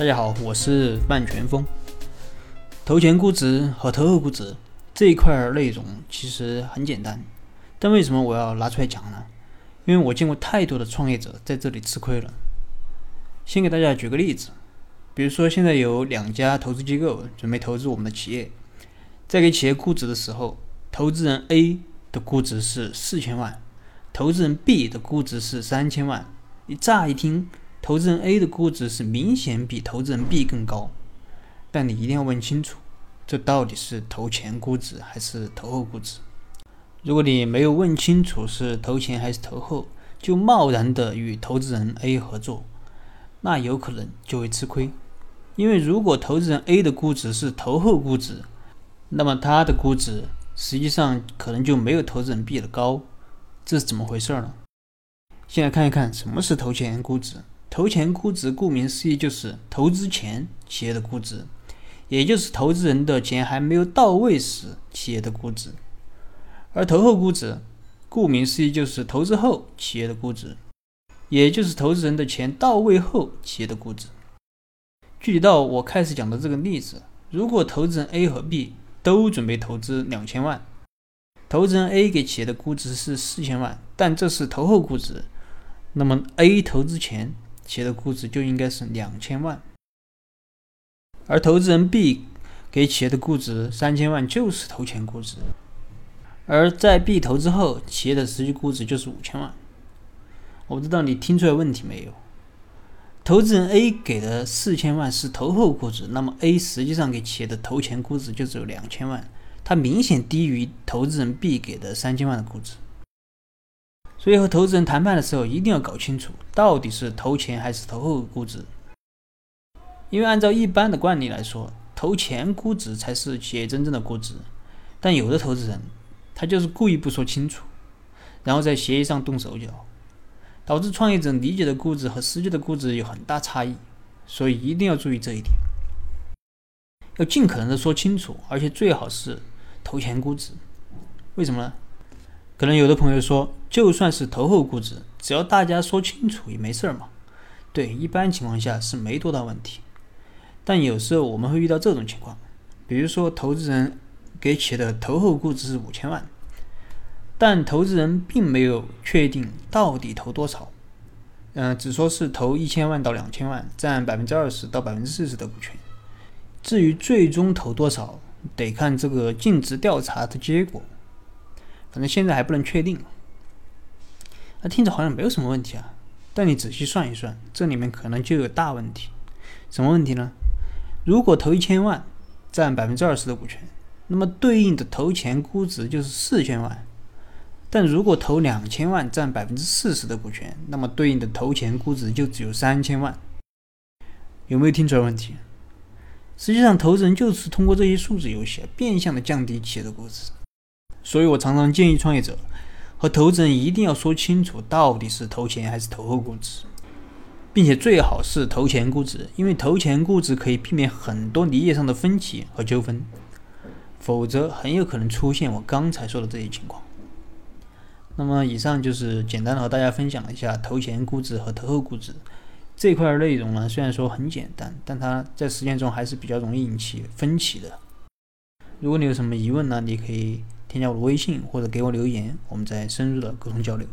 大家好，我是半全峰。投前估值和投后估值这一块内容其实很简单，但为什么我要拿出来讲呢？因为我见过太多的创业者在这里吃亏了。先给大家举个例子，比如说现在有两家投资机构准备投资我们的企业，在给企业估值的时候，投资人 A 的估值是四千万，投资人 B 的估值是三千万。你乍一听。投资人 A 的估值是明显比投资人 B 更高，但你一定要问清楚，这到底是投前估值还是投后估值？如果你没有问清楚是投前还是投后，就贸然的与投资人 A 合作，那有可能就会吃亏。因为如果投资人 A 的估值是投后估值，那么他的估值实际上可能就没有投资人 B 的高，这是怎么回事呢？先来看一看什么是投前估值。投前估值，顾名思义就是投资前企业的估值，也就是投资人的钱还没有到位时企业的估值；而投后估值，顾名思义就是投资后企业的估值，也就是投资人的钱到位后企业的估值。具体到我开始讲的这个例子，如果投资人 A 和 B 都准备投资两千万，投资人 A 给企业的估值是四千万，但这是投后估值，那么 A 投资前。企业的估值就应该是两千万，而投资人 B 给企业的估值三千万就是投前估值，而在 B 投资后，企业的实际估值就是五千万。我不知道你听出来问题没有？投资人 A 给的四千万是投后估值，那么 A 实际上给企业的投前估值就只有两千万，它明显低于投资人 B 给的三千万的估值。所以和投资人谈判的时候，一定要搞清楚到底是投前还是投后估值。因为按照一般的惯例来说，投前估值才是企业真正的估值。但有的投资人，他就是故意不说清楚，然后在协议上动手脚，导致创业者理解的估值和实际的估值有很大差异。所以一定要注意这一点，要尽可能的说清楚，而且最好是投前估值。为什么呢？可能有的朋友说，就算是投后估值，只要大家说清楚也没事儿嘛。对，一般情况下是没多大问题。但有时候我们会遇到这种情况，比如说投资人给企业的投后估值是五千万，但投资人并没有确定到底投多少，嗯，只说是投一千万到两千万，占百分之二十到百分之四十的股权。至于最终投多少，得看这个尽职调查的结果。反正现在还不能确定，那听着好像没有什么问题啊。但你仔细算一算，这里面可能就有大问题。什么问题呢？如果投一千万，占百分之二十的股权，那么对应的投前估值就是四千万；但如果投两千万，占百分之四十的股权，那么对应的投前估值就只有三千万。有没有听出来问题？实际上，投资人就是通过这些数字游戏，变相的降低企业的估值。所以我常常建议创业者和投资人一定要说清楚，到底是投前还是投后估值，并且最好是投前估值，因为投前估值可以避免很多理解上的分歧和纠纷，否则很有可能出现我刚才说的这些情况。那么以上就是简单的和大家分享一下投前估值和投后估值这块内容呢，虽然说很简单，但它在实践中还是比较容易引起分歧的。如果你有什么疑问呢，你可以。添加我的微信或者给我留言，我们再深入的沟通交流。